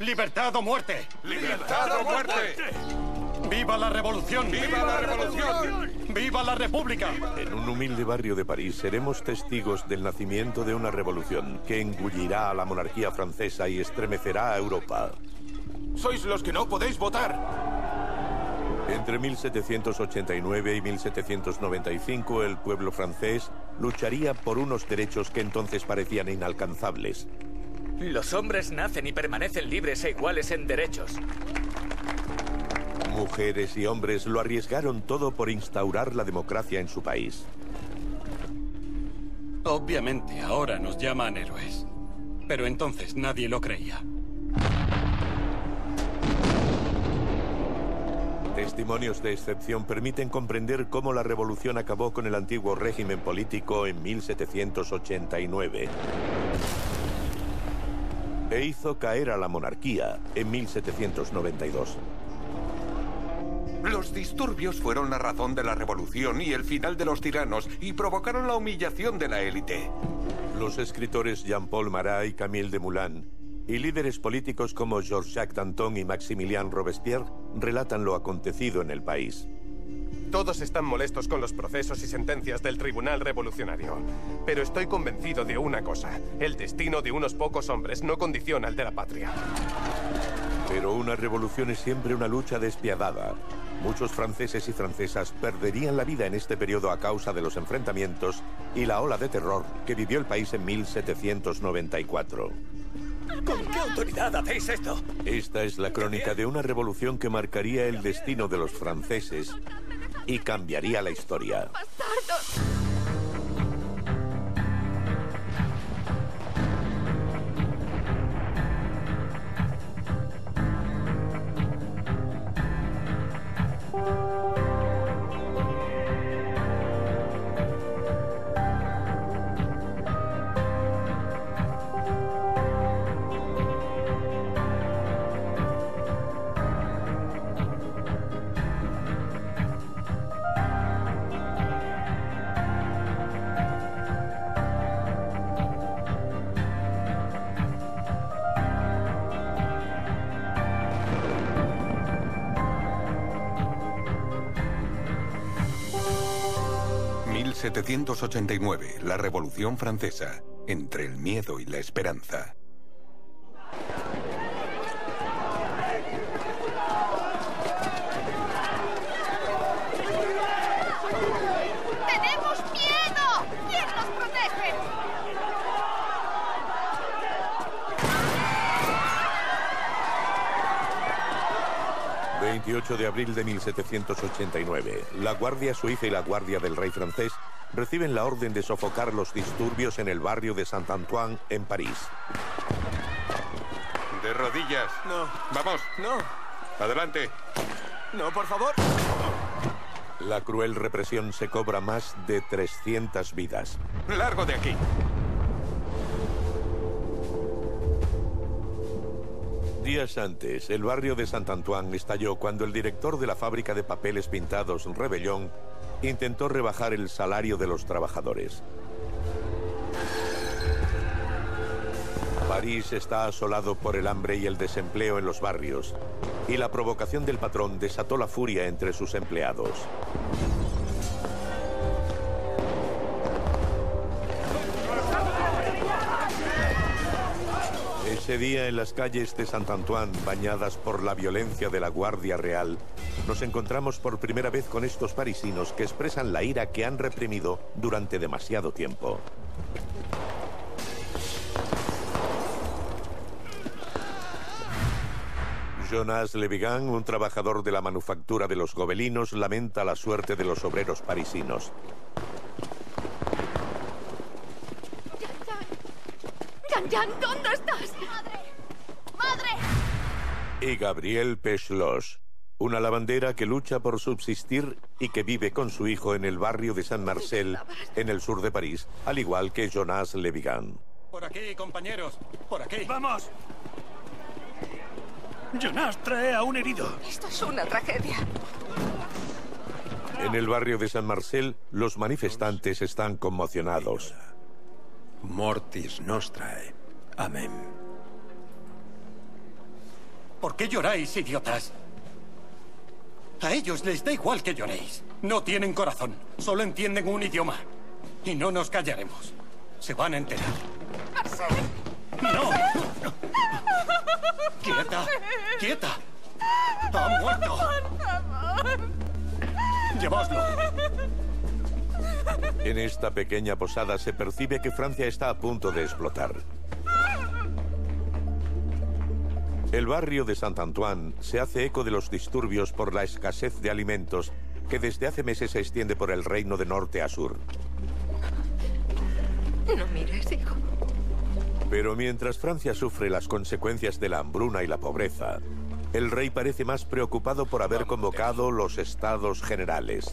¡Libertad o muerte! ¡Libertad o muerte! ¡Viva la revolución! ¡Viva la revolución! ¡Viva la república! En un humilde barrio de París seremos testigos del nacimiento de una revolución que engullirá a la monarquía francesa y estremecerá a Europa. ¡Sois los que no podéis votar! Entre 1789 y 1795 el pueblo francés lucharía por unos derechos que entonces parecían inalcanzables. Los hombres nacen y permanecen libres e iguales en derechos. Mujeres y hombres lo arriesgaron todo por instaurar la democracia en su país. Obviamente, ahora nos llaman héroes. Pero entonces nadie lo creía. Testimonios de excepción permiten comprender cómo la revolución acabó con el antiguo régimen político en 1789 e hizo caer a la monarquía en 1792. Los disturbios fueron la razón de la revolución y el final de los tiranos y provocaron la humillación de la élite. Los escritores Jean-Paul Marat y Camille Desmoulins y líderes políticos como Georges-Jacques Danton y Maximilien Robespierre relatan lo acontecido en el país. Todos están molestos con los procesos y sentencias del Tribunal Revolucionario. Pero estoy convencido de una cosa. El destino de unos pocos hombres no condiciona el de la patria. Pero una revolución es siempre una lucha despiadada. Muchos franceses y francesas perderían la vida en este periodo a causa de los enfrentamientos y la ola de terror que vivió el país en 1794. ¿Con qué autoridad hacéis esto? Esta es la crónica de una revolución que marcaría el destino de los franceses y cambiaría la historia. 1789, la Revolución Francesa, entre el miedo y la esperanza. ¡Tenemos miedo! ¿Quién nos protege? 28 de abril de 1789. La Guardia Suiza y la Guardia del Rey francés reciben la orden de sofocar los disturbios en el barrio de Saint-Antoine, en París. De rodillas. No. Vamos. No. Adelante. No, por favor. La cruel represión se cobra más de 300 vidas. Largo de aquí. Días antes, el barrio de Saint-Antoine estalló cuando el director de la fábrica de papeles pintados, Rebellón, intentó rebajar el salario de los trabajadores. París está asolado por el hambre y el desempleo en los barrios, y la provocación del patrón desató la furia entre sus empleados. Ese día en las calles de Saint-Antoine, bañadas por la violencia de la Guardia Real, nos encontramos por primera vez con estos parisinos que expresan la ira que han reprimido durante demasiado tiempo. Jonas Levigan, un trabajador de la manufactura de los gobelinos, lamenta la suerte de los obreros parisinos. ¡Yan, Yan! ¿Dónde estás? ¡Madre! ¡Madre! Y Gabriel Pechlos, una lavandera que lucha por subsistir y que vive con su hijo en el barrio de San Marcel, en el sur de París, al igual que Jonas Levigan. Por aquí, compañeros. Por aquí. ¡Vamos! Jonas, trae a un herido. Esto es una tragedia. En el barrio de San Marcel, los manifestantes están conmocionados. Mortis nostrae. Amén. ¿Por qué lloráis, idiotas? A ellos les da igual que lloréis. No tienen corazón, solo entienden un idioma. Y no nos callaremos. Se van a enterar. ¡No! ¡Quieta! ¡Quieta! ¡Ha muerto! ¡Llevadlo! En esta pequeña posada se percibe que Francia está a punto de explotar. El barrio de Saint-Antoine se hace eco de los disturbios por la escasez de alimentos que desde hace meses se extiende por el reino de norte a sur. No mires, hijo. Pero mientras Francia sufre las consecuencias de la hambruna y la pobreza, el rey parece más preocupado por haber convocado los estados generales.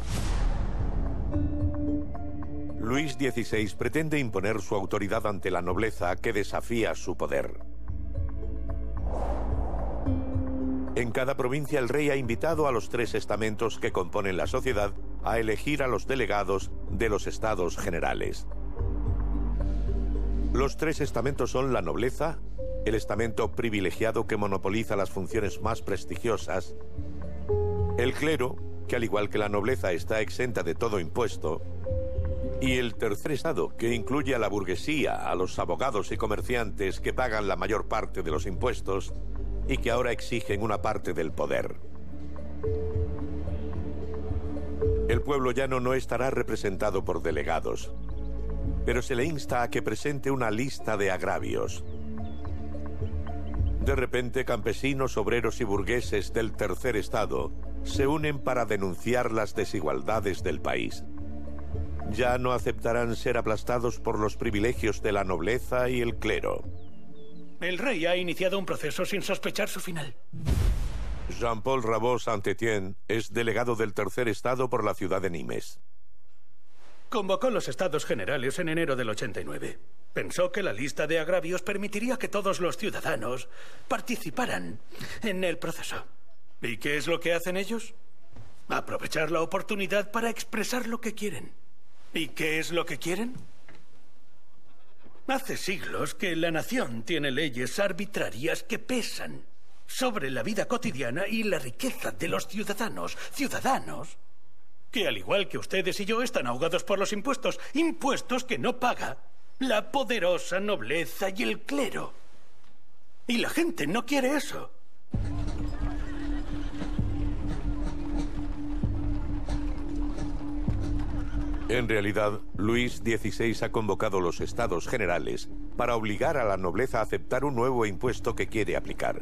Luis XVI pretende imponer su autoridad ante la nobleza que desafía su poder. En cada provincia el rey ha invitado a los tres estamentos que componen la sociedad a elegir a los delegados de los estados generales. Los tres estamentos son la nobleza, el estamento privilegiado que monopoliza las funciones más prestigiosas, el clero, que al igual que la nobleza está exenta de todo impuesto, y el tercer estado, que incluye a la burguesía, a los abogados y comerciantes que pagan la mayor parte de los impuestos y que ahora exigen una parte del poder. El pueblo llano no estará representado por delegados, pero se le insta a que presente una lista de agravios. De repente, campesinos, obreros y burgueses del tercer estado se unen para denunciar las desigualdades del país. Ya no aceptarán ser aplastados por los privilegios de la nobleza y el clero. El rey ha iniciado un proceso sin sospechar su final. Jean-Paul Rabot Saint-Étienne es delegado del tercer estado por la ciudad de Nimes. Convocó los estados generales en enero del 89. Pensó que la lista de agravios permitiría que todos los ciudadanos participaran en el proceso. ¿Y qué es lo que hacen ellos? Aprovechar la oportunidad para expresar lo que quieren. ¿Y qué es lo que quieren? Hace siglos que la nación tiene leyes arbitrarias que pesan sobre la vida cotidiana y la riqueza de los ciudadanos. Ciudadanos que, al igual que ustedes y yo, están ahogados por los impuestos. Impuestos que no paga la poderosa nobleza y el clero. Y la gente no quiere eso. En realidad, Luis XVI ha convocado los estados generales para obligar a la nobleza a aceptar un nuevo impuesto que quiere aplicar.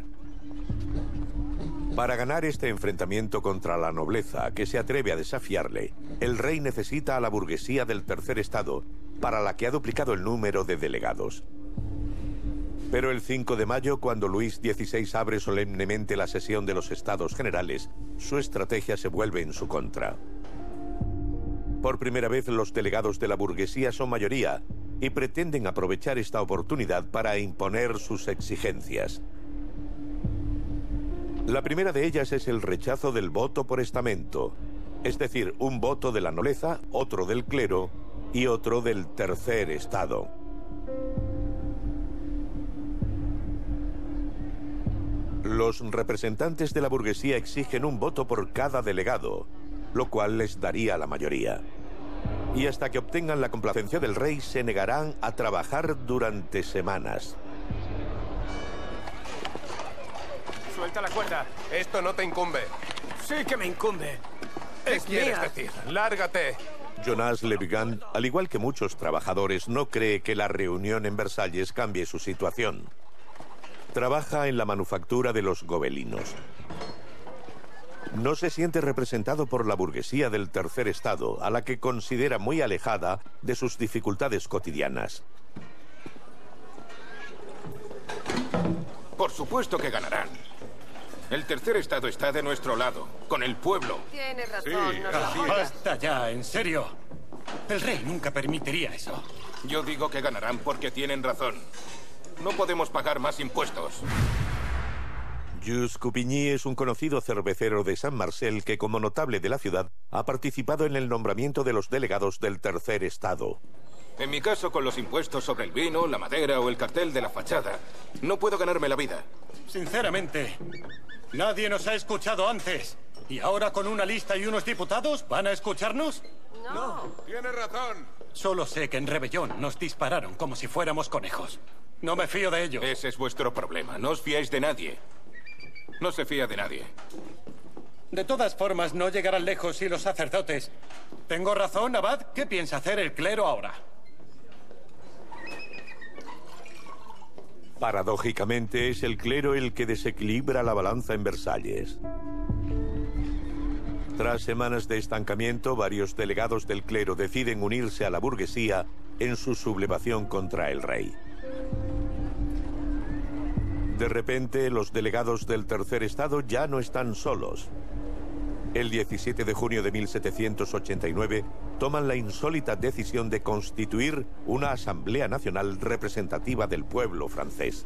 Para ganar este enfrentamiento contra la nobleza que se atreve a desafiarle, el rey necesita a la burguesía del tercer estado, para la que ha duplicado el número de delegados. Pero el 5 de mayo, cuando Luis XVI abre solemnemente la sesión de los estados generales, su estrategia se vuelve en su contra. Por primera vez los delegados de la burguesía son mayoría y pretenden aprovechar esta oportunidad para imponer sus exigencias. La primera de ellas es el rechazo del voto por estamento, es decir, un voto de la nobleza, otro del clero y otro del tercer estado. Los representantes de la burguesía exigen un voto por cada delegado, lo cual les daría la mayoría. Y hasta que obtengan la complacencia del rey, se negarán a trabajar durante semanas. Suelta la cuerda. Esto no te incumbe. Sí que me incumbe. ¿Qué Es quieres mía. decir? Lárgate. Jonas Levigan, al igual que muchos trabajadores, no cree que la reunión en Versalles cambie su situación. Trabaja en la manufactura de los gobelinos. No se siente representado por la burguesía del tercer estado, a la que considera muy alejada de sus dificultades cotidianas. Por supuesto que ganarán. El tercer estado está de nuestro lado, con el pueblo. Tienes razón, Sí. Basta ya, en serio. El rey nunca permitiría eso. Yo digo que ganarán porque tienen razón. No podemos pagar más impuestos. Jules Coupigny es un conocido cervecero de San Marcel que, como notable de la ciudad, ha participado en el nombramiento de los delegados del tercer estado. En mi caso, con los impuestos sobre el vino, la madera o el cartel de la fachada, no puedo ganarme la vida. Sinceramente, nadie nos ha escuchado antes. ¿Y ahora con una lista y unos diputados van a escucharnos? No. Tiene razón. Solo sé que en Rebellón nos dispararon como si fuéramos conejos. No me fío de ellos. Ese es vuestro problema. No os fiáis de nadie. No se fía de nadie. De todas formas, no llegarán lejos si los sacerdotes... ¿Tengo razón, Abad? ¿Qué piensa hacer el clero ahora? Paradójicamente es el clero el que desequilibra la balanza en Versalles. Tras semanas de estancamiento, varios delegados del clero deciden unirse a la burguesía en su sublevación contra el rey. De repente, los delegados del tercer estado ya no están solos. El 17 de junio de 1789 toman la insólita decisión de constituir una Asamblea Nacional representativa del pueblo francés.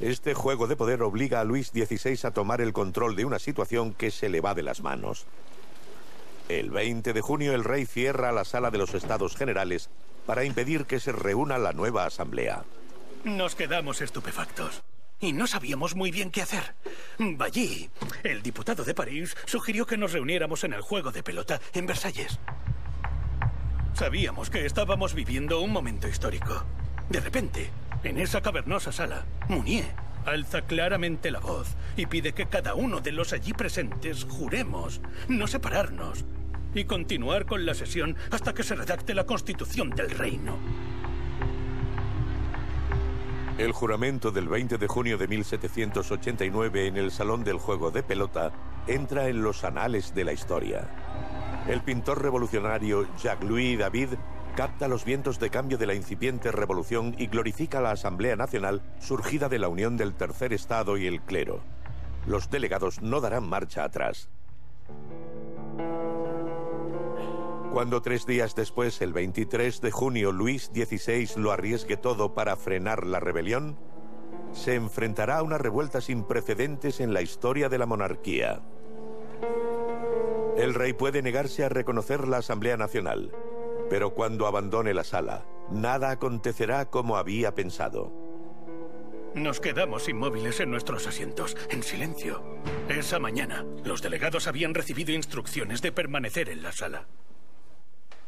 Este juego de poder obliga a Luis XVI a tomar el control de una situación que se le va de las manos. El 20 de junio el rey cierra la sala de los Estados Generales para impedir que se reúna la nueva asamblea. Nos quedamos estupefactos y no sabíamos muy bien qué hacer. Ballí, el diputado de París, sugirió que nos reuniéramos en el juego de pelota en Versalles. Sabíamos que estábamos viviendo un momento histórico. De repente, en esa cavernosa sala, Mounier alza claramente la voz y pide que cada uno de los allí presentes juremos no separarnos y continuar con la sesión hasta que se redacte la constitución del reino. El juramento del 20 de junio de 1789 en el Salón del Juego de Pelota entra en los anales de la historia. El pintor revolucionario Jacques-Louis David capta los vientos de cambio de la incipiente revolución y glorifica la Asamblea Nacional surgida de la unión del Tercer Estado y el clero. Los delegados no darán marcha atrás. Cuando tres días después, el 23 de junio, Luis XVI lo arriesgue todo para frenar la rebelión, se enfrentará a una revuelta sin precedentes en la historia de la monarquía. El rey puede negarse a reconocer la Asamblea Nacional, pero cuando abandone la sala, nada acontecerá como había pensado. Nos quedamos inmóviles en nuestros asientos, en silencio. Esa mañana, los delegados habían recibido instrucciones de permanecer en la sala.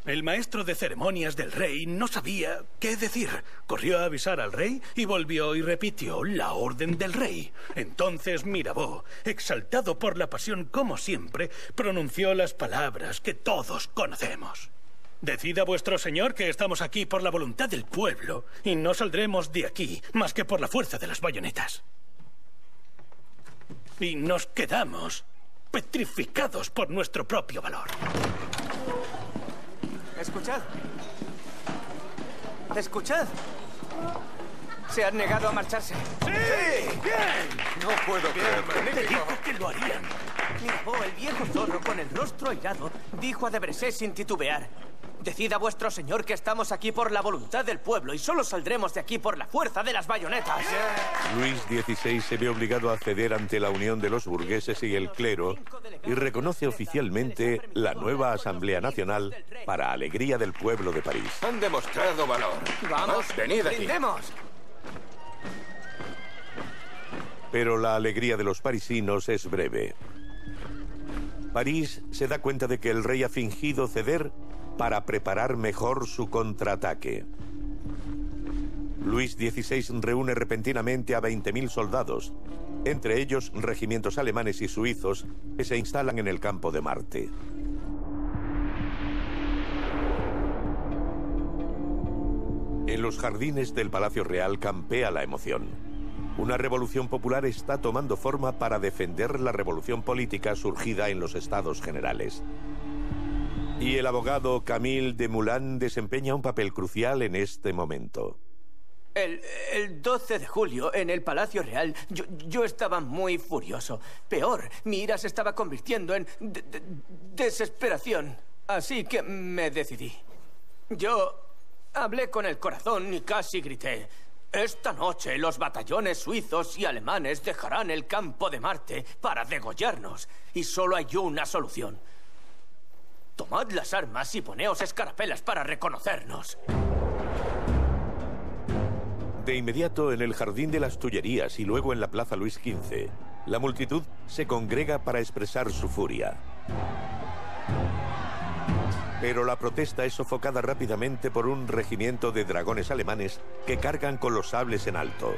El maestro de ceremonias del rey no sabía qué decir. Corrió a avisar al rey y volvió y repitió la orden del rey. Entonces Mirabeau, exaltado por la pasión como siempre, pronunció las palabras que todos conocemos. Decida vuestro señor que estamos aquí por la voluntad del pueblo y no saldremos de aquí más que por la fuerza de las bayonetas. Y nos quedamos petrificados por nuestro propio valor. Escuchad. Escuchad. Se han negado a marcharse. ¡Sí! ¡Bien! No puedo creerlo. Te dijo que lo harían. Miró el viejo zorro con el rostro airado dijo a Debrecé sin titubear. Decida vuestro señor que estamos aquí por la voluntad del pueblo y solo saldremos de aquí por la fuerza de las bayonetas. Luis XVI se ve obligado a ceder ante la unión de los burgueses y el clero y reconoce oficialmente la nueva Asamblea Nacional para alegría del pueblo de París. Han demostrado valor. Vamos, venid aquí. brindemos. Pero la alegría de los parisinos es breve. París se da cuenta de que el rey ha fingido ceder para preparar mejor su contraataque. Luis XVI reúne repentinamente a 20.000 soldados, entre ellos regimientos alemanes y suizos que se instalan en el campo de Marte. En los jardines del Palacio Real campea la emoción. Una revolución popular está tomando forma para defender la revolución política surgida en los estados generales. Y el abogado Camille de Moulin desempeña un papel crucial en este momento. El, el 12 de julio, en el Palacio Real, yo, estaba muy furioso. Peor, mi ira se estaba convirtiendo en de- de- desesperación. Así que me decidí. Yo hablé con el corazón y casi grité. Esta noche los batallones suizos y alemanes dejarán el campo de Marte para degollarnos. Y solo hay una solución. Tomad las armas y poneos escarapelas para reconocernos. De inmediato en el Jardín de las Tullerías y luego en la Plaza Luis XV, la multitud se congrega para expresar su furia. Pero la protesta es sofocada rápidamente por un regimiento de dragones alemanes que cargan con los sables en alto.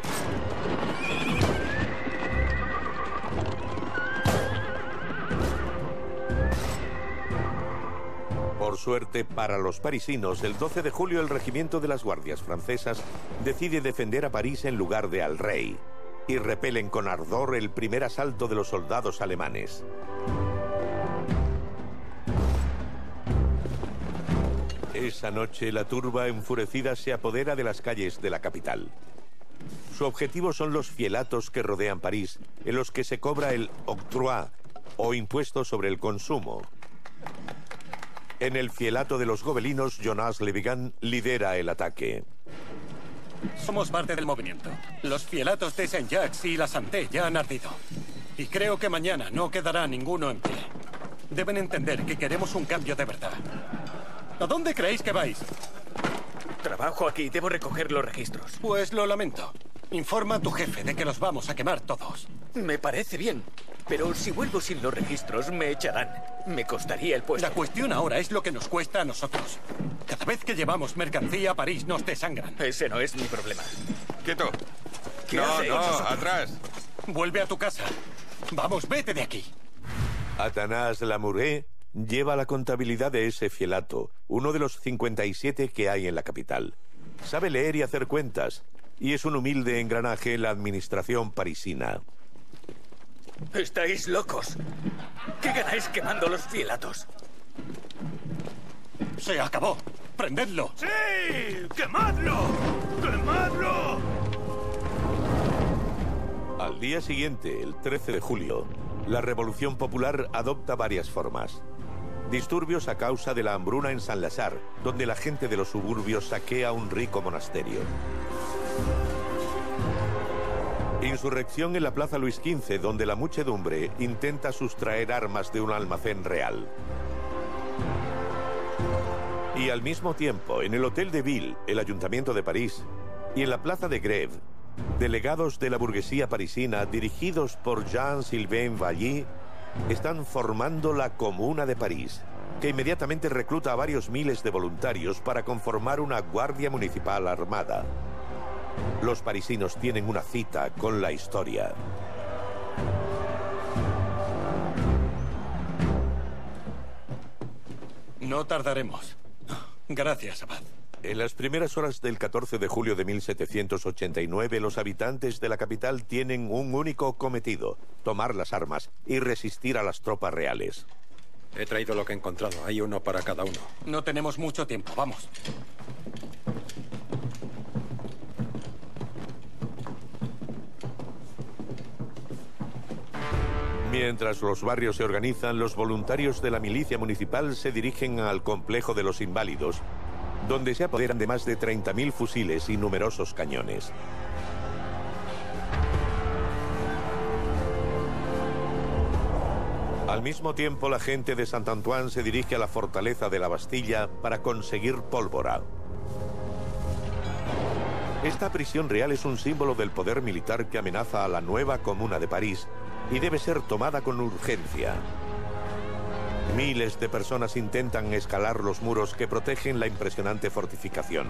Por suerte para los parisinos, el 12 de julio el regimiento de las guardias francesas decide defender a París en lugar de al rey y repelen con ardor el primer asalto de los soldados alemanes. Esa noche la turba enfurecida se apodera de las calles de la capital. Su objetivo son los fielatos que rodean París, en los que se cobra el octroi o impuesto sobre el consumo. En el fielato de los gobelinos, Jonas Levigan lidera el ataque. Somos parte del movimiento. Los fielatos de Saint-Jacques y la Santé ya han ardido. Y creo que mañana no quedará ninguno en pie. Deben entender que queremos un cambio de verdad. ¿A dónde creéis que vais? Trabajo aquí, debo recoger los registros. Pues lo lamento. Informa a tu jefe de que los vamos a quemar todos. Me parece bien. Pero si vuelvo sin los registros, me echarán. Me costaría el puesto. La cuestión ahora es lo que nos cuesta a nosotros. Cada vez que llevamos mercancía a París nos desangran. Ese no es mi problema. ¡Quieto! ¿Qué no, no, atrás. Vuelve a tu casa. Vamos, vete de aquí. Atanás Lamouré lleva la contabilidad de ese fielato, uno de los 57 que hay en la capital. Sabe leer y hacer cuentas, y es un humilde engranaje en la administración parisina. Estáis locos. ¿Qué ganáis quemando los fielatos? Se acabó. ¡Prendedlo! ¡Sí! ¡Quemadlo! ¡Quemadlo! Al día siguiente, el 13 de julio, la Revolución Popular adopta varias formas. Disturbios a causa de la hambruna en San Lazar, donde la gente de los suburbios saquea un rico monasterio. Insurrección en la Plaza Luis XV, donde la muchedumbre intenta sustraer armas de un almacén real. Y al mismo tiempo, en el Hotel de Ville, el Ayuntamiento de París, y en la Plaza de Grève, delegados de la burguesía parisina dirigidos por Jean-Sylvain Vally están formando la Comuna de París, que inmediatamente recluta a varios miles de voluntarios para conformar una guardia municipal armada. Los parisinos tienen una cita con la historia. No tardaremos. Gracias, Abad. En las primeras horas del 14 de julio de 1789, los habitantes de la capital tienen un único cometido, tomar las armas y resistir a las tropas reales. He traído lo que he encontrado. Hay uno para cada uno. No tenemos mucho tiempo. Vamos. Mientras los barrios se organizan, los voluntarios de la milicia municipal se dirigen al complejo de los inválidos, donde se apoderan de más de 30.000 fusiles y numerosos cañones. Al mismo tiempo, la gente de Saint-Antoine se dirige a la fortaleza de la Bastilla para conseguir pólvora. Esta prisión real es un símbolo del poder militar que amenaza a la nueva comuna de París y debe ser tomada con urgencia. Miles de personas intentan escalar los muros que protegen la impresionante fortificación.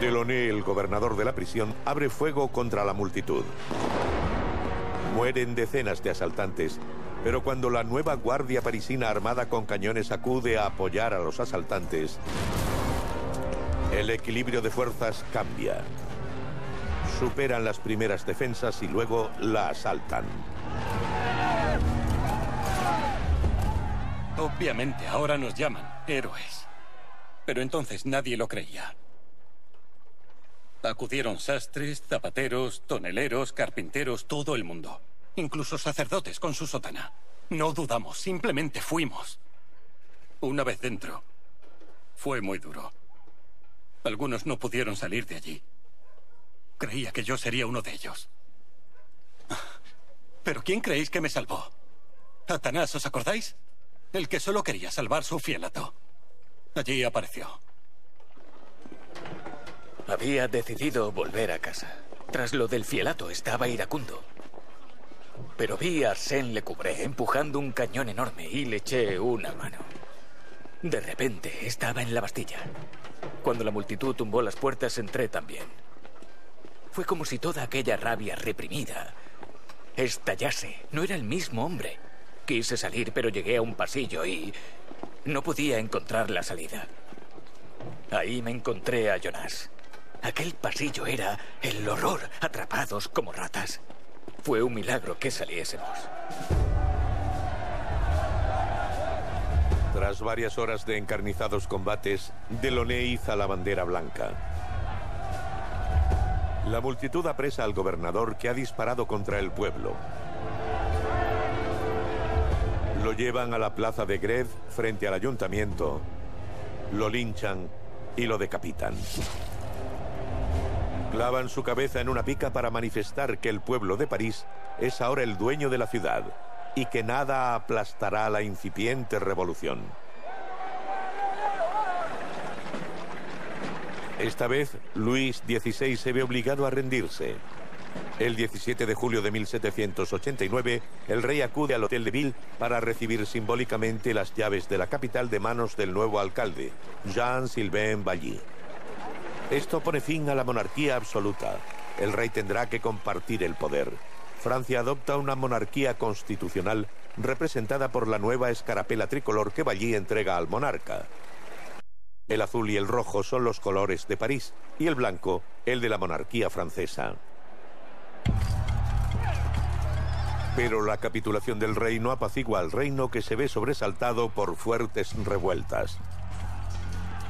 Delaunay, el gobernador de la prisión, abre fuego contra la multitud. Mueren decenas de asaltantes, pero cuando la nueva guardia parisina armada con cañones acude a apoyar a los asaltantes, el equilibrio de fuerzas cambia. Superan las primeras defensas y luego la asaltan. Obviamente, ahora nos llaman héroes. Pero entonces nadie lo creía. Acudieron sastres, zapateros, toneleros, carpinteros, todo el mundo. Incluso sacerdotes con su sotana. No dudamos, simplemente fuimos. Una vez dentro, fue muy duro. Algunos no pudieron salir de allí. Creía que yo sería uno de ellos. ¿Pero quién creéis que me salvó? Atanás, ¿os acordáis? El que solo quería salvar su fielato. Allí apareció. Había decidido volver a casa. Tras lo del fielato estaba iracundo. Pero vi a Arsène Lecubré empujando un cañón enorme y le eché una mano. De repente estaba en la Bastilla. Cuando la multitud tumbó las puertas entré también. Fue como si toda aquella rabia reprimida estallase. No era el mismo hombre. Quise salir, pero llegué a un pasillo y no podía encontrar la salida. Ahí me encontré a Jonas. Aquel pasillo era el horror, atrapados como ratas. Fue un milagro que saliésemos. Tras varias horas de encarnizados combates, Delaunay iza la bandera blanca. La multitud apresa al gobernador que ha disparado contra el pueblo. Lo llevan a la plaza de Greve frente al ayuntamiento, lo linchan y lo decapitan. Clavan su cabeza en una pica para manifestar que el pueblo de París es ahora el dueño de la ciudad y que nada aplastará la incipiente revolución. Esta vez, Luis XVI se ve obligado a rendirse. El 17 de julio de 1789, el rey acude al Hotel de Ville para recibir simbólicamente las llaves de la capital de manos del nuevo alcalde, Jean-Sylvain Bailly. Esto pone fin a la monarquía absoluta. El rey tendrá que compartir el poder. Francia adopta una monarquía constitucional representada por la nueva escarapela tricolor que Bailly entrega al monarca. El azul y el rojo son los colores de París y el blanco el de la monarquía francesa. Pero la capitulación del rey no apacigua al reino que se ve sobresaltado por fuertes revueltas.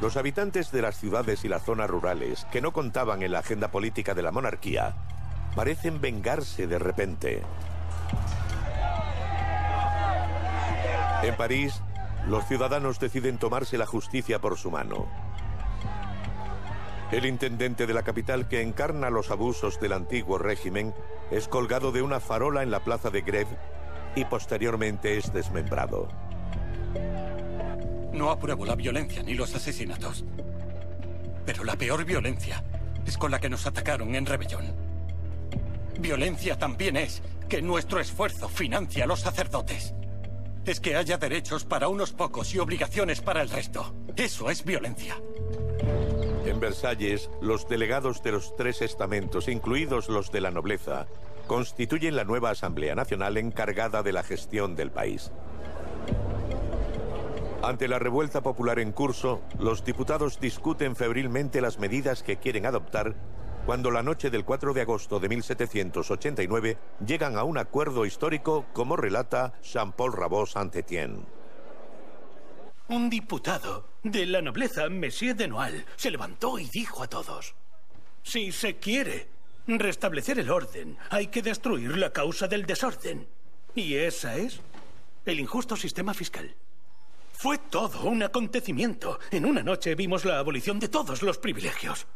Los habitantes de las ciudades y las zonas rurales, que no contaban en la agenda política de la monarquía, parecen vengarse de repente. En París, los ciudadanos deciden tomarse la justicia por su mano. El intendente de la capital que encarna los abusos del antiguo régimen es colgado de una farola en la plaza de Greve y posteriormente es desmembrado. No apruebo la violencia ni los asesinatos. Pero la peor violencia es con la que nos atacaron en Rebellón. Violencia también es que nuestro esfuerzo financia a los sacerdotes. Es que haya derechos para unos pocos y obligaciones para el resto. Eso es violencia. En Versalles, los delegados de los tres estamentos, incluidos los de la nobleza, constituyen la nueva Asamblea Nacional encargada de la gestión del país. Ante la revuelta popular en curso, los diputados discuten febrilmente las medidas que quieren adoptar cuando la noche del 4 de agosto de 1789 llegan a un acuerdo histórico como relata Jean-Paul Rabot Saint-Étienne. Un diputado de la nobleza, Monsieur de Noailles, se levantó y dijo a todos, si se quiere restablecer el orden, hay que destruir la causa del desorden. Y esa es el injusto sistema fiscal. Fue todo un acontecimiento. En una noche vimos la abolición de todos los privilegios.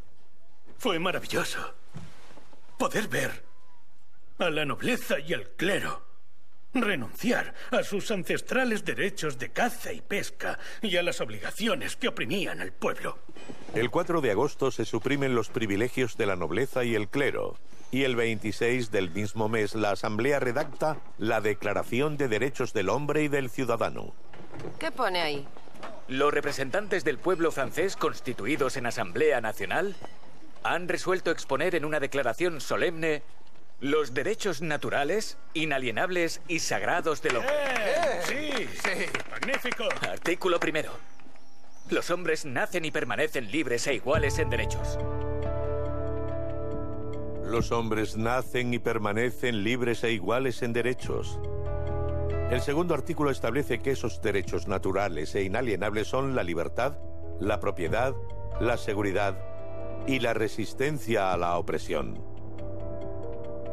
Fue maravilloso poder ver a la nobleza y al clero renunciar a sus ancestrales derechos de caza y pesca y a las obligaciones que oprimían al pueblo. El 4 de agosto se suprimen los privilegios de la nobleza y el clero. Y el 26 del mismo mes la Asamblea redacta la Declaración de Derechos del Hombre y del Ciudadano. ¿Qué pone ahí? Los representantes del pueblo francés constituidos en Asamblea Nacional han resuelto exponer en una declaración solemne los derechos naturales, inalienables y sagrados del hombre. ¡Eh! Sí, sí, magnífico. Artículo primero. Los hombres nacen y permanecen libres e iguales en derechos. Los hombres nacen y permanecen libres e iguales en derechos. El segundo artículo establece que esos derechos naturales e inalienables son la libertad, la propiedad, la seguridad y la resistencia a la opresión.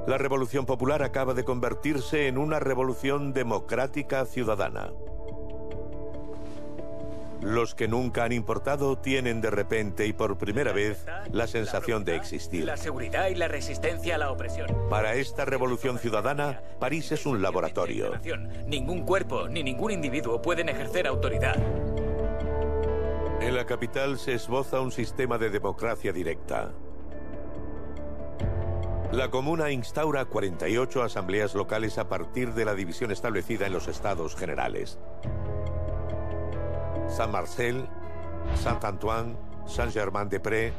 La Revolución Popular acaba de convertirse en una revolución democrática ciudadana. Los que nunca han importado tienen de repente y por primera vez la sensación de existir. La seguridad y la resistencia a la opresión. Para esta revolución ciudadana, París es un laboratorio. Ningún cuerpo ni ningún individuo pueden ejercer autoridad. En la capital se esboza un sistema de democracia directa. La comuna instaura 48 asambleas locales a partir de la división establecida en los estados generales. Saint-Marcel, Saint-Antoine, Saint-Germain-des-Prés.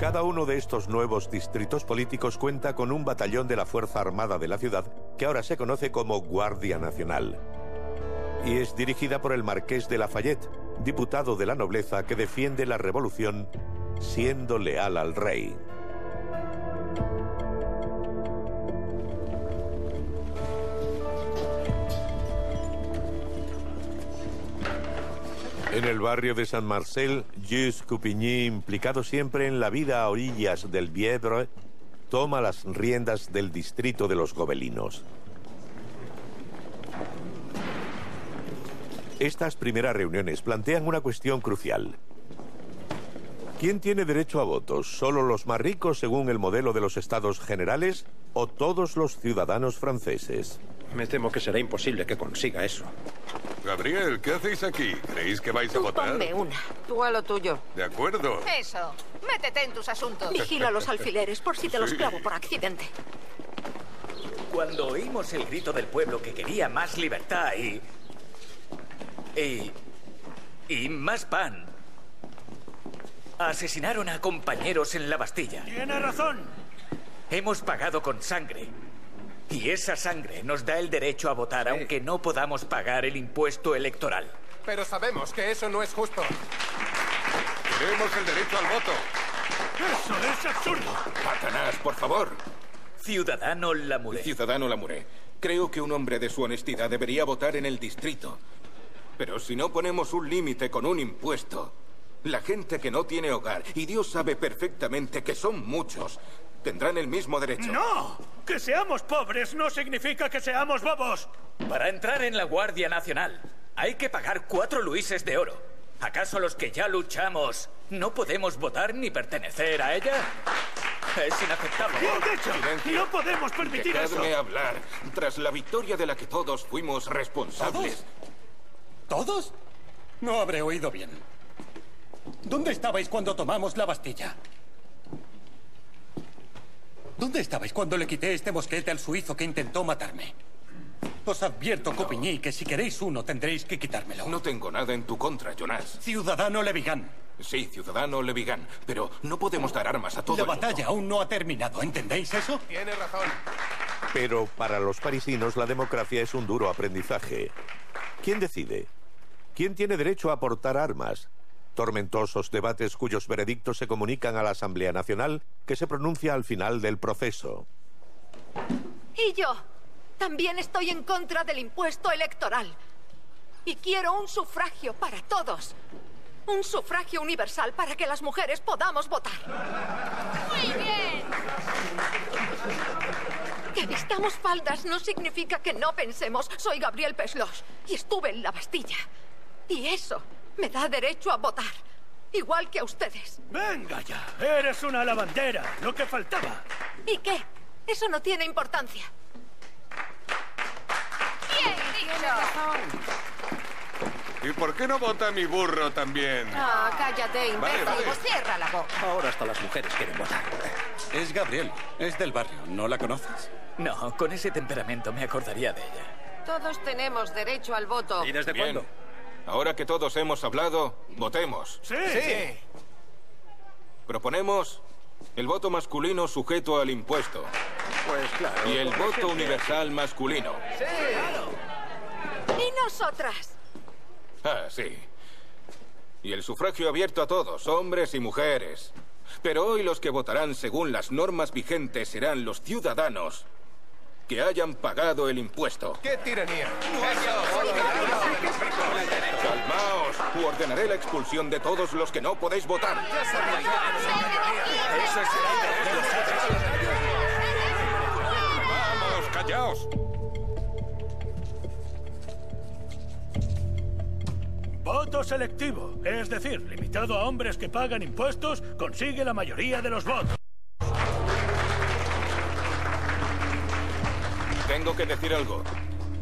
Cada uno de estos nuevos distritos políticos cuenta con un batallón de la Fuerza Armada de la ciudad que ahora se conoce como Guardia Nacional. Y es dirigida por el Marqués de Lafayette, diputado de la nobleza que defiende la revolución siendo leal al rey. En el barrio de San Marcel, Gilles Coupigny, implicado siempre en la vida a orillas del Bièvre, toma las riendas del distrito de los gobelinos. Estas primeras reuniones plantean una cuestión crucial. ¿Quién tiene derecho a votos? ¿Solo los más ricos según el modelo de los estados generales o todos los ciudadanos franceses? Me temo que será imposible que consiga eso. Gabriel, ¿qué hacéis aquí? ¿Creéis que vais a Tú votar? ponme una. Tú a lo tuyo. De acuerdo. Eso. Métete en tus asuntos. Vigila los alfileres por si te los clavo por accidente. Cuando oímos el grito del pueblo que quería más libertad y. y. y más pan, asesinaron a compañeros en la Bastilla. Tiene razón. Hemos pagado con sangre. Y esa sangre nos da el derecho a votar, aunque no podamos pagar el impuesto electoral. Pero sabemos que eso no es justo. Queremos el derecho al voto. Eso es absurdo. Satanás, por favor. Ciudadano Lamuré. Ciudadano Lamuré, creo que un hombre de su honestidad debería votar en el distrito. Pero si no ponemos un límite con un impuesto, la gente que no tiene hogar, y Dios sabe perfectamente que son muchos, tendrán el mismo derecho. ¡No! Que seamos pobres no significa que seamos bobos. Para entrar en la Guardia Nacional hay que pagar cuatro luises de oro. ¿Acaso los que ya luchamos no podemos votar ni pertenecer a ella? Es inaceptable. Bien dicho. Silencio. No podemos permitir eso. Dejadme hablar. Tras la victoria de la que todos fuimos responsables. ¿Todos? No habré oído bien. ¿Dónde estabais cuando tomamos la Bastilla? ¿Dónde estabais cuando le quité este mosquete al suizo que intentó matarme? Os advierto, Coupigny, que si queréis uno tendréis que quitármelo. No tengo nada en tu contra, Jonas. Ciudadano Levigan, Sí, ciudadano Levigan, pero no podemos dar armas a todo la el mundo. batalla aún no ha terminado, ¿entendéis eso? Tiene razón. Pero para los parisinos la democracia es un duro aprendizaje. ¿Quién decide? ¿Quién tiene derecho a portar armas? Tormentosos debates cuyos veredictos se comunican a la Asamblea Nacional, que se pronuncia al final del proceso. Y yo también estoy en contra del impuesto electoral. Y quiero un sufragio para todos. Un sufragio universal para que las mujeres podamos votar. Muy bien. Que vistamos faldas no significa que no pensemos. Soy Gabriel Peslos y estuve en la Bastilla. Y eso me da derecho a votar. Igual que a ustedes. Venga ya. Eres una lavandera. Lo que faltaba. ¿Y qué? Eso no tiene importancia. Bien dicho. ¿Y por qué no vota mi burro también? Ah, cállate, imbécil. Vale, vale. Pues cierra la boca. Ahora hasta las mujeres quieren votar. Es Gabriel, es del barrio, ¿no la conoces? No, con ese temperamento me acordaría de ella. Todos tenemos derecho al voto. ¿Y desde Bien. cuándo? Ahora que todos hemos hablado, votemos. Sí. Proponemos el voto masculino sujeto al impuesto Pues claro. y el voto universal masculino. ¿Y nosotras? Ah, sí. Y el sufragio abierto a todos, hombres y mujeres. Pero hoy los que votarán según las normas vigentes serán los ciudadanos que hayan pagado el impuesto. ¡Qué tiranía! Calmaos, u ordenaré la expulsión de todos los que no podéis votar. ¡Vamos, callaos! Voto selectivo, es decir, limitado a hombres que pagan impuestos, consigue la mayoría de los votos. Tengo que decir algo.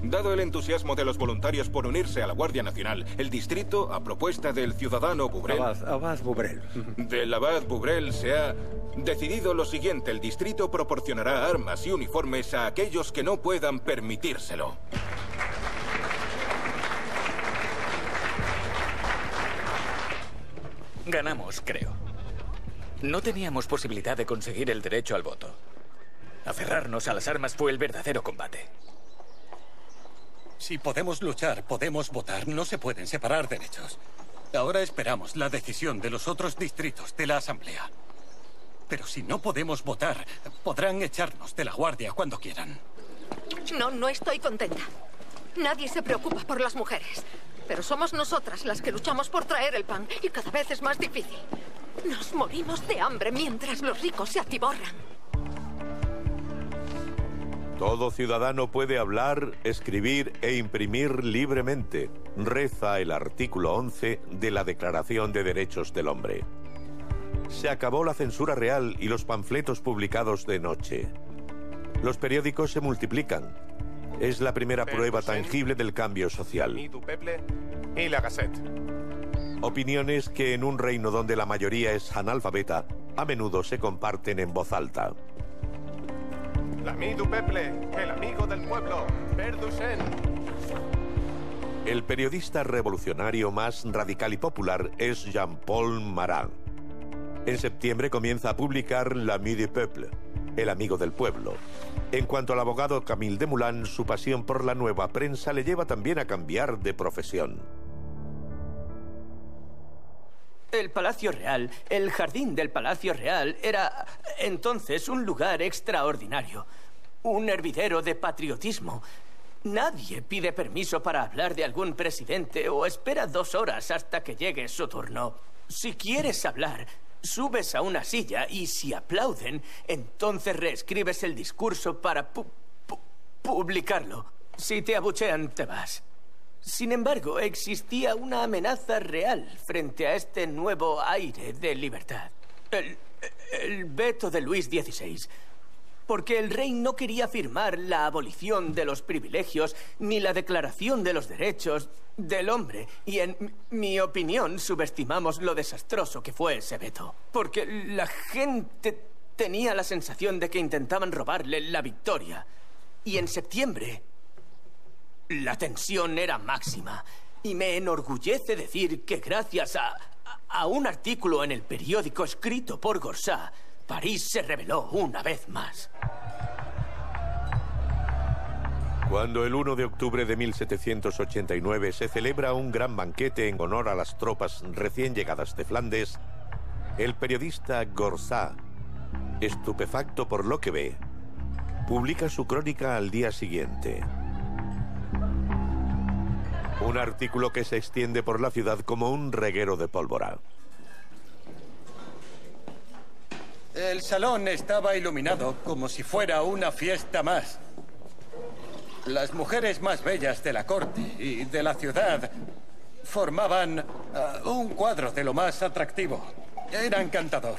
Dado el entusiasmo de los voluntarios por unirse a la Guardia Nacional, el distrito, a propuesta del ciudadano Bubrel... Abad, Abad Bubrel. Del abad Bubrel se ha decidido lo siguiente. El distrito proporcionará armas y uniformes a aquellos que no puedan permitírselo. Ganamos, creo. No teníamos posibilidad de conseguir el derecho al voto. Aferrarnos a las armas fue el verdadero combate. Si podemos luchar, podemos votar. No se pueden separar derechos. Ahora esperamos la decisión de los otros distritos de la Asamblea. Pero si no podemos votar, podrán echarnos de la guardia cuando quieran. No, no estoy contenta. Nadie se preocupa por las mujeres. Pero somos nosotras las que luchamos por traer el pan y cada vez es más difícil. Nos morimos de hambre mientras los ricos se atiborran. Todo ciudadano puede hablar, escribir e imprimir libremente, reza el artículo 11 de la Declaración de Derechos del Hombre. Se acabó la censura real y los panfletos publicados de noche. Los periódicos se multiplican. Es la primera prueba tangible del cambio social. Y la Gazette. Opiniones que en un reino donde la mayoría es analfabeta, a menudo se comparten en voz alta. L'ami du Peuple, el amigo del pueblo, Verdusen. El periodista revolucionario más radical y popular es Jean-Paul Marat. En septiembre comienza a publicar L'Ami du Peuple, el amigo del pueblo. En cuanto al abogado Camille Desmoulins, su pasión por la nueva prensa le lleva también a cambiar de profesión. El Palacio Real, el jardín del Palacio Real, era entonces un lugar extraordinario. Un hervidero de patriotismo. Nadie pide permiso para hablar de algún presidente o espera dos horas hasta que llegue su turno. Si quieres hablar, subes a una silla y si aplauden, entonces reescribes el discurso para pu- pu- publicarlo. Si te abuchean, te vas. Sin embargo, existía una amenaza real frente a este nuevo aire de libertad. El, veto de Luis XVI. Porque el rey no quería firmar la abolición de los privilegios ni la declaración de los derechos del hombre. Y en mi opinión subestimamos lo desastroso que fue ese veto. Porque la gente tenía la sensación de que intentaban robarle la victoria. Y en septiembre la tensión era máxima. Y me enorgullece decir que gracias a, un artículo en el periódico escrito por Gorsá, París se rebeló una vez más. Cuando el 1 de octubre de 1789 se celebra un gran banquete en honor a las tropas recién llegadas de Flandes, el periodista Gorsá, estupefacto por lo que ve, publica su crónica al día siguiente. Un artículo que se extiende por la ciudad como un reguero de pólvora. El salón estaba iluminado como si fuera una fiesta más. Las mujeres más bellas de la corte y de la ciudad formaban ah, un cuadro de lo más atractivo. Era encantador.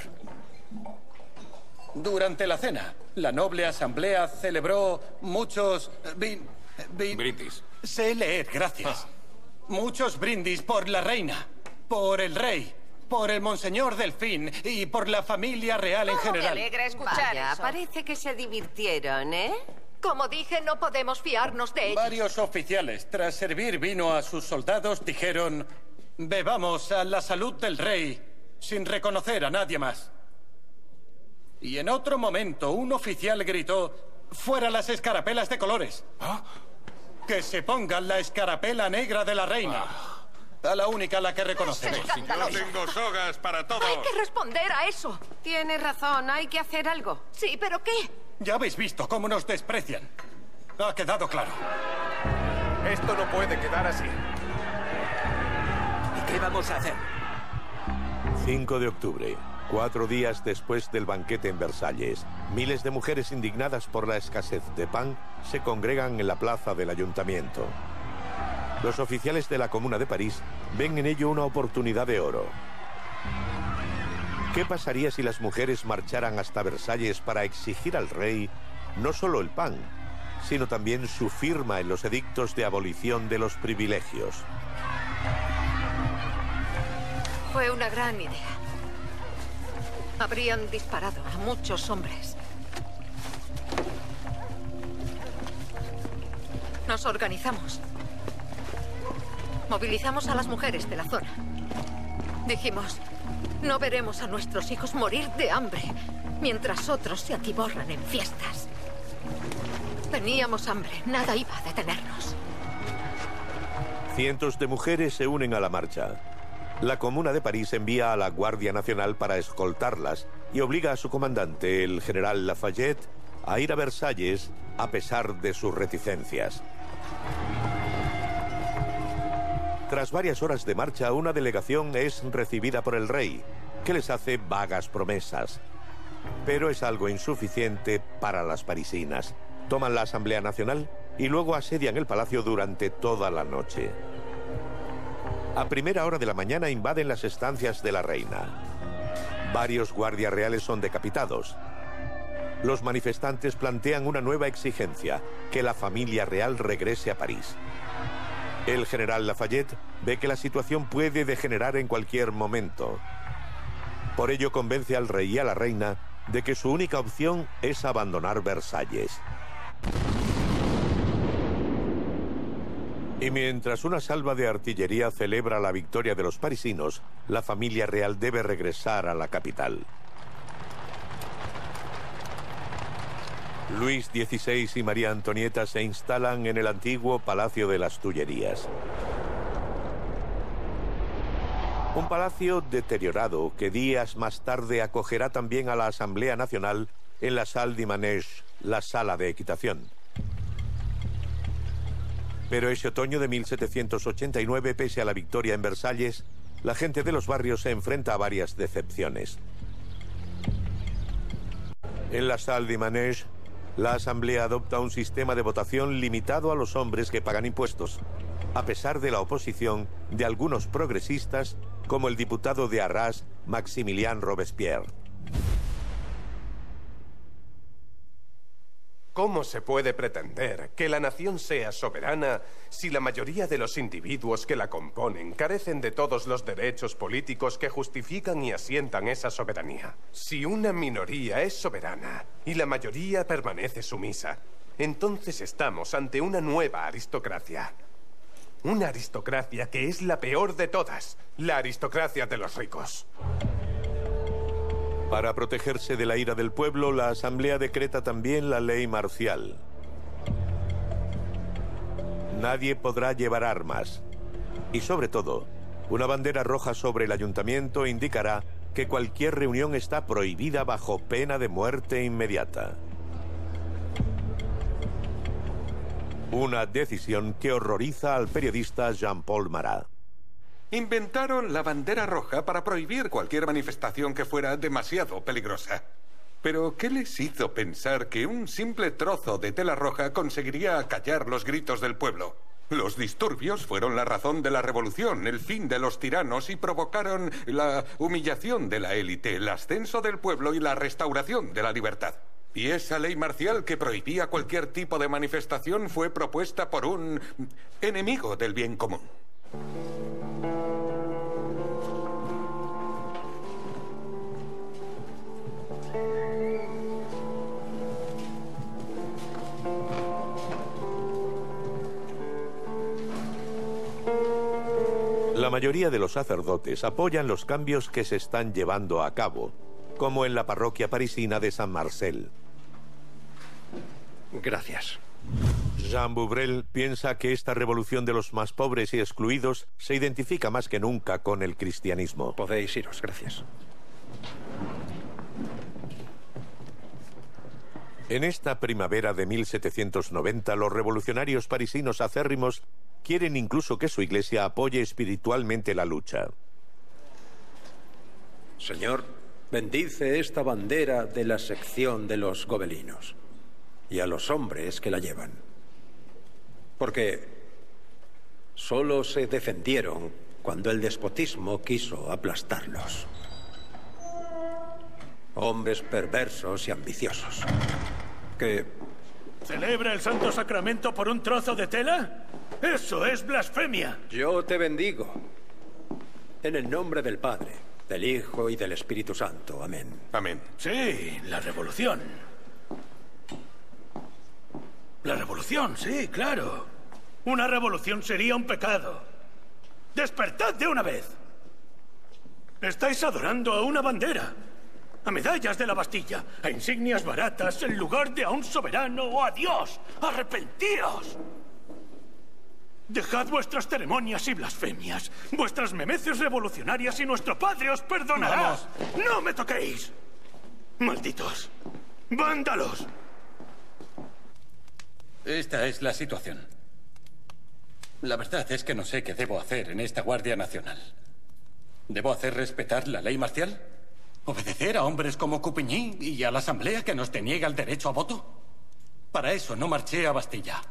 Durante la cena, la noble asamblea celebró muchos vin- vin- Brindis. Sé leer, gracias. Muchos brindis por la reina, por el rey, por el monseñor Delfín y por la familia real en Me general. alegra escuchar Vaya, eso. parece que se divirtieron, ¿eh? Como dije, no podemos fiarnos de ellos. Varios oficiales, tras servir vino a sus soldados, dijeron, bebamos a la salud del rey sin reconocer a nadie más. Y en otro momento, un oficial gritó, fuera las escarapelas de colores. Que se pongan la escarapela negra de la reina. A la única a la que reconocemos. Yo tengo sogas para todos. Hay que responder a eso. Tienes razón, hay que hacer algo. Sí, pero ¿qué? Ya habéis visto cómo nos desprecian. Ha quedado claro. Esto no puede quedar así. ¿Y qué vamos a hacer? 5 de octubre, cuatro días después del banquete en Versalles, miles de mujeres indignadas por la escasez de pan se congregan en la plaza del ayuntamiento. Los oficiales de la Comuna de París ven en ello una oportunidad de oro. ¿Qué pasaría si las mujeres marcharan hasta Versalles para exigir al rey no solo el pan, sino también su firma en los edictos de abolición de los privilegios. Fue una gran idea. Habrían disparado a muchos hombres. Nos organizamos. Movilizamos a las mujeres de la zona. Dijimos, no veremos a nuestros hijos morir de hambre mientras otros se atiborran en fiestas. Teníamos hambre, nada iba a detenernos. Cientos de mujeres se unen a la marcha. La Comuna de París envía a la Guardia Nacional para escoltarlas y obliga a su comandante, el general Lafayette, a ir a Versalles a pesar de sus reticencias. Tras varias horas de marcha, una delegación es recibida por el rey, que les hace vagas promesas. Pero es algo insuficiente para las parisinas. Toman la Asamblea Nacional y luego asedian el palacio durante toda la noche. A primera hora de la mañana invaden las estancias de la reina. Varios guardias reales son decapitados. Los manifestantes plantean una nueva exigencia, que la familia real regrese a París. El general Lafayette ve que la situación puede degenerar en cualquier momento. Por ello convence al rey y a la reina de que su única opción es abandonar Versalles. Y mientras una salva de artillería celebra la victoria de los parisinos, la familia real debe regresar a la capital. Luis XVI y María Antonieta se instalan en el antiguo Palacio de las Tullerías. Un palacio deteriorado que días más tarde acogerá también a la Asamblea Nacional en la Salle de Manège, la sala de equitación. Pero ese otoño de 1789, pese a la victoria en Versalles, la gente de los barrios se enfrenta a varias decepciones. En la Salle de Manège, la Asamblea adopta un sistema de votación limitado a los hombres que pagan impuestos, a pesar de la oposición de algunos progresistas como el diputado de Arras, Maximilien Robespierre. ¿Cómo se puede pretender que la nación sea soberana si la mayoría de los individuos que la componen carecen de todos los derechos políticos que justifican y asientan esa soberanía? Si una minoría es soberana y la mayoría permanece sumisa, entonces estamos ante una nueva aristocracia. Una aristocracia que es la peor de todas, la aristocracia de los ricos. Para protegerse de la ira del pueblo, la Asamblea decreta también la ley marcial. Nadie podrá llevar armas. Y sobre todo, una bandera roja sobre el ayuntamiento indicará que cualquier reunión está prohibida bajo pena de muerte inmediata. Una decisión que horroriza al periodista Jean-Paul Marat. Inventaron la bandera roja para prohibir cualquier manifestación que fuera demasiado peligrosa. Pero, ¿qué les hizo pensar que un simple trozo de tela roja conseguiría acallar los gritos del pueblo? Los disturbios fueron la razón de la revolución, el fin de los tiranos y provocaron la humillación de la élite, el ascenso del pueblo y la restauración de la libertad. Y esa ley marcial que prohibía cualquier tipo de manifestación fue propuesta por un enemigo del bien común. La mayoría de los sacerdotes apoyan los cambios que se están llevando a cabo, como en la parroquia parisina de San Marcel. Gracias. Jean Bouvrel piensa que esta revolución de los más pobres y excluidos se identifica más que nunca con el cristianismo. Podéis iros, gracias. En esta primavera de 1790, los revolucionarios parisinos acérrimos quieren incluso que su iglesia apoye espiritualmente la lucha. Señor, bendice esta bandera de la sección de los gobelinos y a los hombres que la llevan. Porque solo se defendieron cuando el despotismo quiso aplastarlos. Hombres perversos y ambiciosos que ¿Celebra el Santo Sacramento por un trozo de tela? Eso es blasfemia. Yo te bendigo. En el nombre del Padre, del Hijo y del Espíritu Santo. Amén. Amén. Sí, la revolución. La revolución, sí, claro. Una revolución sería un pecado. Despertad de una vez. Estáis adorando a una bandera, a medallas de la Bastilla, a insignias baratas en lugar de a un soberano o a Dios. ¡Arrepentíos! Dejad vuestras ceremonias y blasfemias, vuestras memeces revolucionarias y nuestro Padre os perdonará. Vamos. ¡No me toquéis! ¡Malditos! ¡Vándalos! Esta es la situación. La verdad es que no sé qué debo hacer en esta Guardia Nacional. ¿Debo hacer respetar la ley marcial? ¿Obedecer a hombres como Coupigny y a la Asamblea que nos deniega el derecho a voto? Para eso no marché a Bastilla.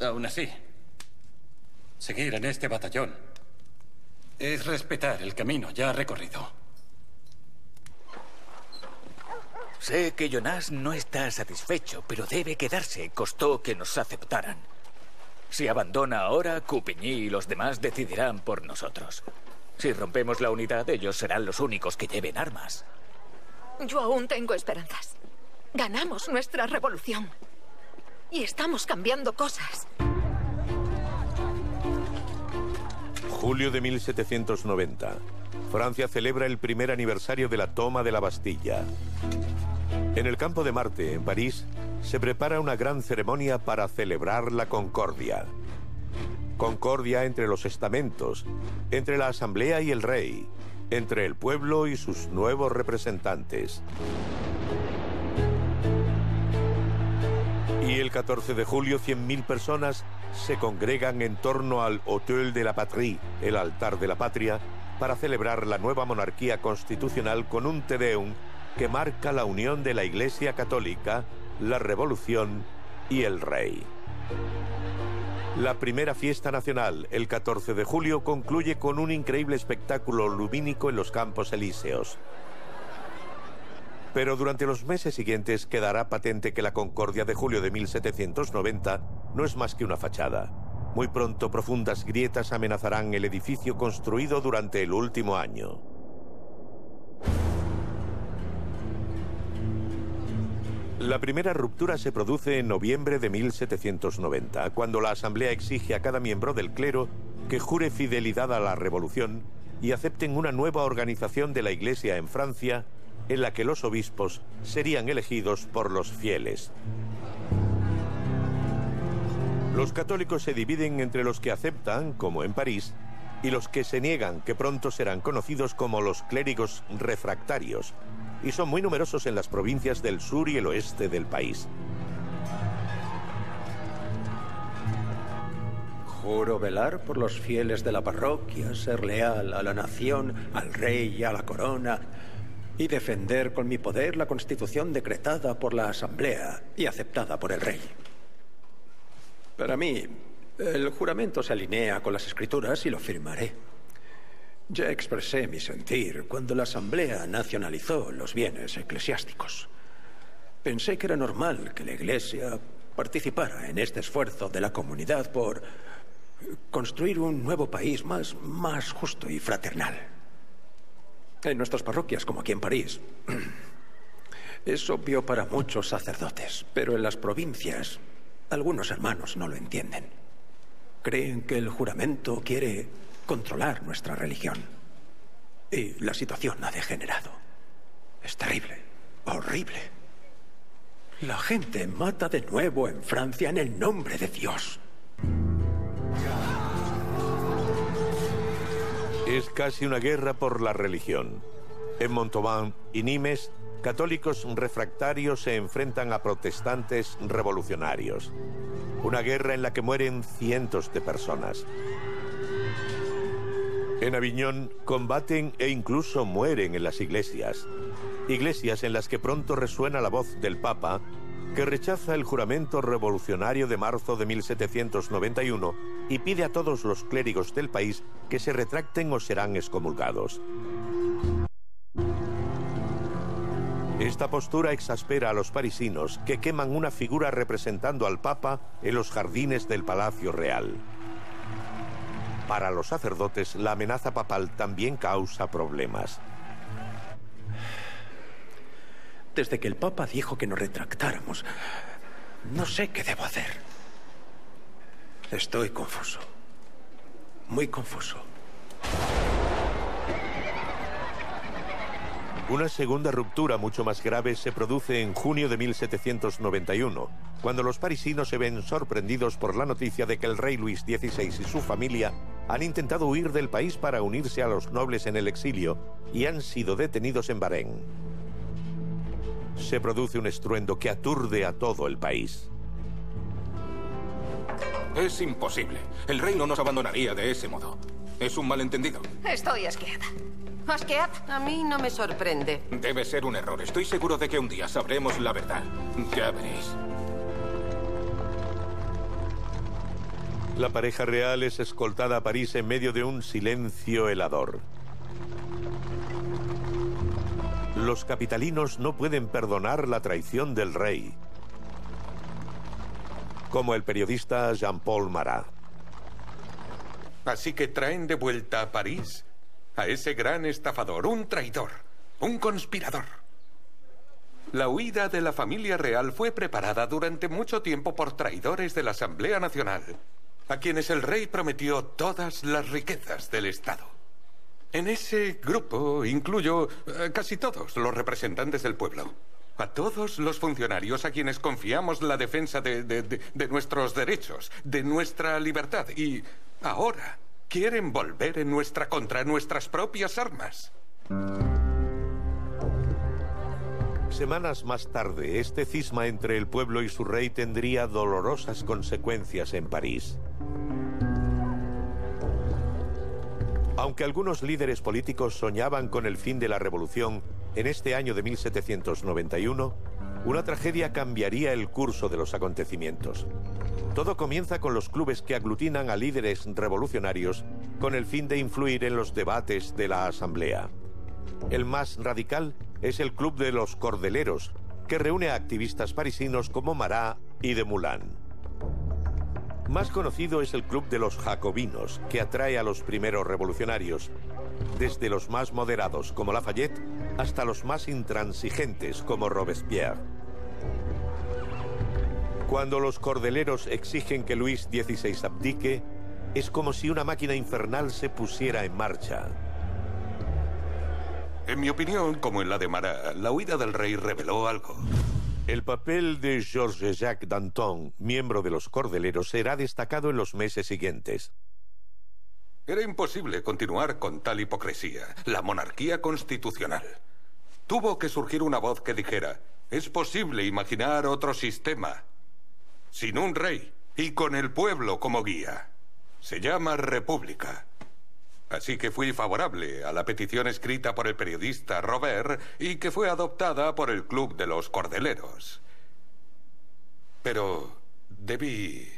Aún así, seguir en este batallón es respetar el camino ya recorrido. Sé que Jonas no está satisfecho, pero debe quedarse. Costó que nos aceptaran. Si abandona ahora, Coupigny y los demás decidirán por nosotros. Si rompemos la unidad, ellos serán los únicos que lleven armas. Yo aún tengo esperanzas. Ganamos nuestra revolución. Y estamos cambiando cosas. Julio de 1790. Francia celebra el primer aniversario de la toma de la Bastilla. En el campo de Marte, en París, se prepara una gran ceremonia para celebrar la concordia. Concordia entre los estamentos, entre la Asamblea y el Rey, entre el pueblo y sus nuevos representantes. Y el 14 de julio, 100.000 personas se congregan en torno al Hotel de la Patrie, el altar de la patria, para celebrar la nueva monarquía constitucional con un Te Deum que marca la unión de la Iglesia Católica, la Revolución y el Rey. La primera fiesta nacional, el 14 de julio, concluye con un increíble espectáculo lumínico en los Campos Elíseos. Pero durante los meses siguientes quedará patente que la Concordia de julio de 1790 no es más que una fachada. Muy pronto profundas grietas amenazarán el edificio construido durante el último año. La primera ruptura se produce en noviembre de 1790, cuando la Asamblea exige a cada miembro del clero que jure fidelidad a la revolución y acepten una nueva organización de la Iglesia en Francia en la que los obispos serían elegidos por los fieles. Los católicos se dividen entre los que aceptan, como en París, y los que se niegan, que pronto serán conocidos como los clérigos refractarios, y son muy numerosos en las provincias del sur y el oeste del país. Juro velar por los fieles de la parroquia, ser leal a la nación, al rey y a la corona, y defender con mi poder la constitución decretada por la Asamblea y aceptada por el rey. Para mí, el juramento se alinea con las escrituras y lo firmaré. Ya expresé mi sentir cuando la Asamblea nacionalizó los bienes eclesiásticos. Pensé que era normal que la Iglesia participara en este esfuerzo de la comunidad por construir un nuevo país más, más justo y fraternal. En nuestras parroquias, como aquí en París, es obvio para muchos sacerdotes, pero en las provincias algunos hermanos no lo entienden. Creen que el juramento quiere controlar nuestra religión. Y la situación ha degenerado. Es terrible, horrible. La gente mata de nuevo en Francia en el nombre de Dios. Es casi una guerra por la religión. En Montauban y Nimes, católicos refractarios se enfrentan a protestantes revolucionarios. Una guerra en la que mueren cientos de personas. En Aviñón combaten e incluso mueren en las iglesias. Iglesias en las que pronto resuena la voz del Papa, que rechaza el juramento revolucionario de marzo de 1791 y pide a todos los clérigos del país que se retracten o serán excomulgados. Esta postura exaspera a los parisinos que queman una figura representando al Papa en los jardines del Palacio Real. Para los sacerdotes, la amenaza papal también causa problemas. Desde que el Papa dijo que nos retractáramos, no sé qué debo hacer. Estoy confuso. Muy confuso. Una segunda ruptura mucho más grave se produce en junio de 1791, cuando los parisinos se ven sorprendidos por la noticia de que el rey Luis XVI y su familia han intentado huir del país para unirse a los nobles en el exilio y han sido detenidos en Bahrein. Se produce un estruendo que aturde a todo el país. Es imposible. El rey no nos abandonaría de ese modo. Es un malentendido. Estoy asqueada. ¿Asqueada? A mí no me sorprende. Debe ser un error. Estoy seguro de que un día sabremos la verdad. Ya veréis. La pareja real es escoltada a París en medio de un silencio helador. Los capitalinos no pueden perdonar la traición del rey, como el periodista Jean-Paul Marat. Así que traen de vuelta a París a ese gran estafador, un traidor, un conspirador. La huida de la familia real fue preparada durante mucho tiempo por traidores de la Asamblea Nacional, a quienes el rey prometió todas las riquezas del Estado. En ese grupo incluyo eh, casi todos los representantes del pueblo. A todos los funcionarios a quienes confiamos la defensa de, de- de- de nuestros derechos, de nuestra libertad. Y ahora quieren volver en nuestra contra nuestras propias armas. Semanas más tarde, este cisma entre el pueblo y su rey tendría dolorosas consecuencias en París. Aunque algunos líderes políticos soñaban con el fin de la revolución en este año de 1791, una tragedia cambiaría el curso de los acontecimientos. Todo comienza con los clubes que aglutinan a líderes revolucionarios con el fin de influir en los debates de la Asamblea. El más radical es el Club de los Cordeleros, que reúne a activistas parisinos como Marat y de Moulin. Más conocido es el Club de los Jacobinos, que atrae a los primeros revolucionarios, desde los más moderados como Lafayette hasta los más intransigentes como Robespierre. Cuando los cordeleros exigen que Luis XVI abdique, es como si una máquina infernal se pusiera en marcha. En mi opinión, como en la de Marat, la huida del rey reveló algo. El papel de Georges-Jacques Danton, miembro de los Cordeleros, será destacado en los meses siguientes. Era imposible continuar con tal hipocresía. La monarquía constitucional. Tuvo que surgir una voz que dijera, es posible imaginar otro sistema. Sin un rey y con el pueblo como guía. Se llama República. Así que fui favorable a la petición escrita por el periodista Robert y que fue adoptada por el Club de los Cordeleros. Pero debí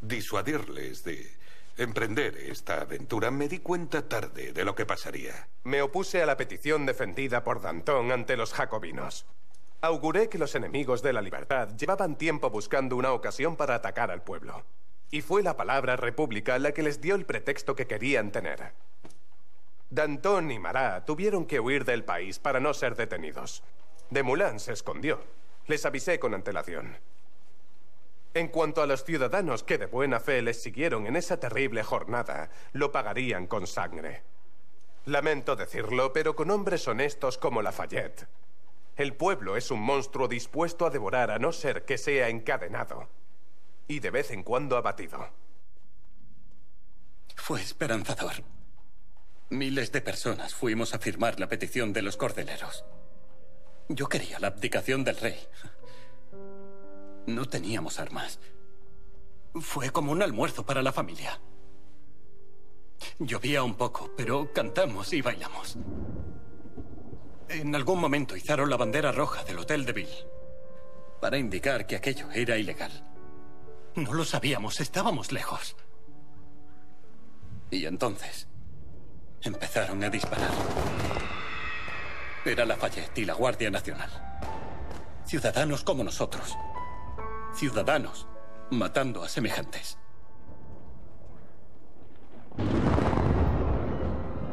disuadirles de emprender esta aventura. Me di cuenta tarde de lo que pasaría. Me opuse a la petición defendida por Danton ante los jacobinos. Auguré que los enemigos de la libertad llevaban tiempo buscando una ocasión para atacar al pueblo. Y fue la palabra república la que les dio el pretexto que querían tener. Danton y Marat tuvieron que huir del país para no ser detenidos. De Moulin se escondió. Les avisé con antelación. En cuanto a los ciudadanos que de buena fe les siguieron en esa terrible jornada, lo pagarían con sangre. Lamento decirlo, pero con hombres honestos como Lafayette. El pueblo es un monstruo dispuesto a devorar a no ser que sea encadenado. Y de vez en cuando abatido. Fue esperanzador. Miles de personas fuimos a firmar la petición de los cordeleros. Yo quería la abdicación del rey. No teníamos armas. Fue como un almuerzo para la familia. Llovía un poco, pero cantamos y bailamos. En algún momento izaron la bandera roja del Hotel de Ville para indicar que aquello era ilegal. No lo sabíamos, estábamos lejos. Y entonces empezaron a disparar. Era Lafayette y la Guardia Nacional. Ciudadanos como nosotros. Ciudadanos matando a semejantes.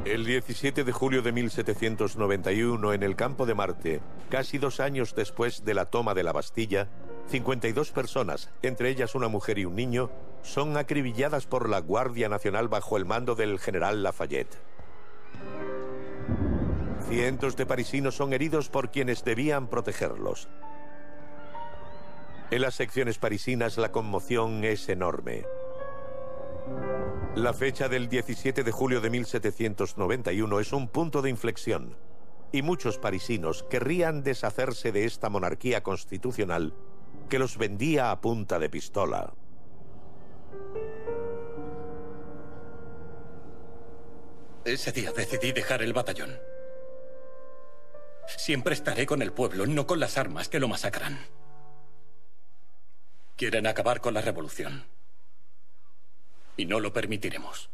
El 17 de julio de 1791, en el campo de Marte, casi dos años después de la toma de la Bastilla, 52 personas, entre ellas una mujer y un niño, son acribilladas por la Guardia Nacional bajo el mando del general Lafayette. Cientos de parisinos son heridos por quienes debían protegerlos. En las secciones parisinas la conmoción es enorme. La fecha del 17 de julio de 1791 es un punto de inflexión y muchos parisinos querrían deshacerse de esta monarquía constitucional que los vendía a punta de pistola. Ese día decidí dejar el batallón. Siempre estaré con el pueblo, no con las armas que lo masacran. Quieren acabar con la revolución. Y no lo permitiremos.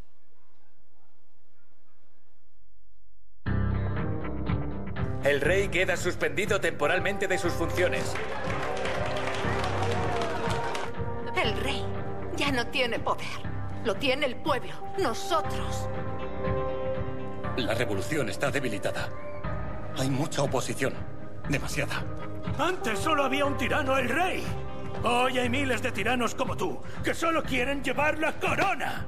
El rey queda suspendido temporalmente de sus funciones. El rey ya no tiene poder. Lo tiene el pueblo, nosotros. La revolución está debilitada. Hay mucha oposición. Demasiada. Antes solo había un tirano, el rey. Hoy hay miles de tiranos como tú, que solo quieren llevar la corona.